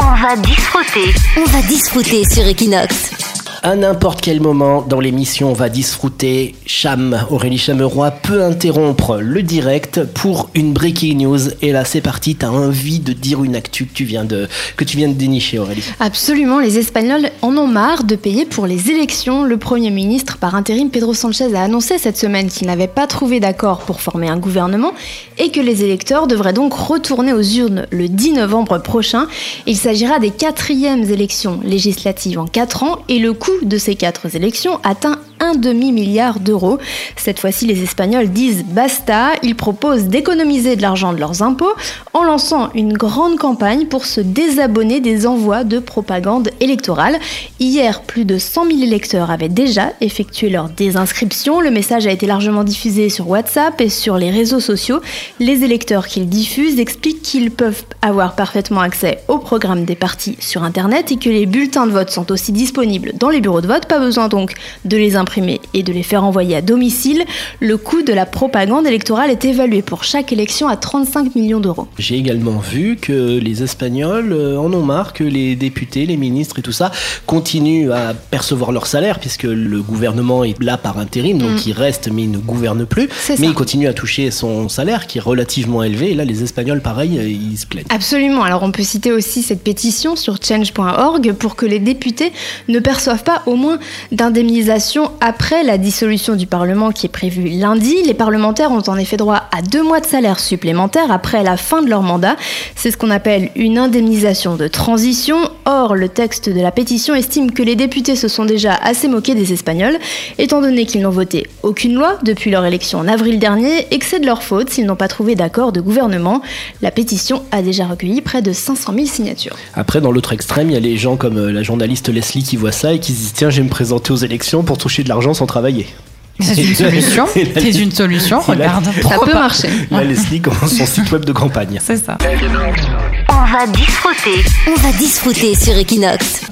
On va disfruter. On va disfruter sur Equinox. À n'importe quel moment dans l'émission, on va disfruter. Cham, Aurélie Chameroy peut interrompre le direct pour une breaking news. Et là, c'est parti. T'as envie de dire une actu que tu viens de, que tu viens de dénicher, Aurélie. Absolument. Les Espagnols en ont marre de payer pour les élections. Le Premier ministre par intérim, Pedro Sanchez, a annoncé cette semaine qu'il n'avait pas trouvé d'accord pour former un gouvernement et que les électeurs devraient donc retourner aux urnes le 10 novembre prochain. Il s'agira des quatrièmes élections législatives en quatre ans et le coût de ces quatre élections atteint un demi-milliard d'euros. Cette fois-ci, les Espagnols disent basta. Ils proposent d'économiser de l'argent de leurs impôts en lançant une grande campagne pour se désabonner des envois de propagande électorale. Hier, plus de 100 000 électeurs avaient déjà effectué leur désinscription. Le message a été largement diffusé sur WhatsApp et sur les réseaux sociaux. Les électeurs qu'ils diffusent expliquent qu'ils peuvent avoir parfaitement accès au programme des partis sur Internet et que les bulletins de vote sont aussi disponibles dans les bureaux de vote. Pas besoin donc de les imprimer et de les faire envoyer à domicile. Le coût de la propagande électorale est évalué pour chaque élection à 35 millions d'euros. J'ai également vu que les Espagnols euh, en ont marre que les députés, les ministres et tout ça continuent à percevoir leur salaire puisque le gouvernement est là par intérim, donc Mm. il reste mais il ne gouverne plus. Mais ça. il continue à toucher son salaire qui est relativement élevé. Et là, les Espagnols, pareil, euh, ils se plaignent. Absolument. Alors on peut citer aussi cette pétition sur change.org pour que les députés ne perçoivent pas au moins d'indemnisation après la dissolution du Parlement qui est prévue lundi. Les parlementaires ont en effet droit à deux mois de salaire supplémentaire après la fin de leur mandat. C'est ce qu'on appelle une indemnisation de transition. Or, le texte de la pétition estime que les députés se sont déjà assez moqués des Espagnols, étant donné qu'ils n'ont voté aucune loi depuis leur élection en avril dernier et que c'est de leur faute s'ils n'ont pas trouvé d'accord de gouvernement. La pétition a déjà recueilli près de 500 000 signatures. Après, dans l'autre extrême, il y a les gens comme euh, la journaliste Leslie qui voit ça et qui se Tiens, je vais me présenter aux élections pour toucher de l'argent sans travailler. C'est une solution. C'est une solution. Regarde. Ça peut pas marcher. Là, Leslie commence son site web de campagne. C'est ça. On va disfruter. On va disfruter sur Equinox.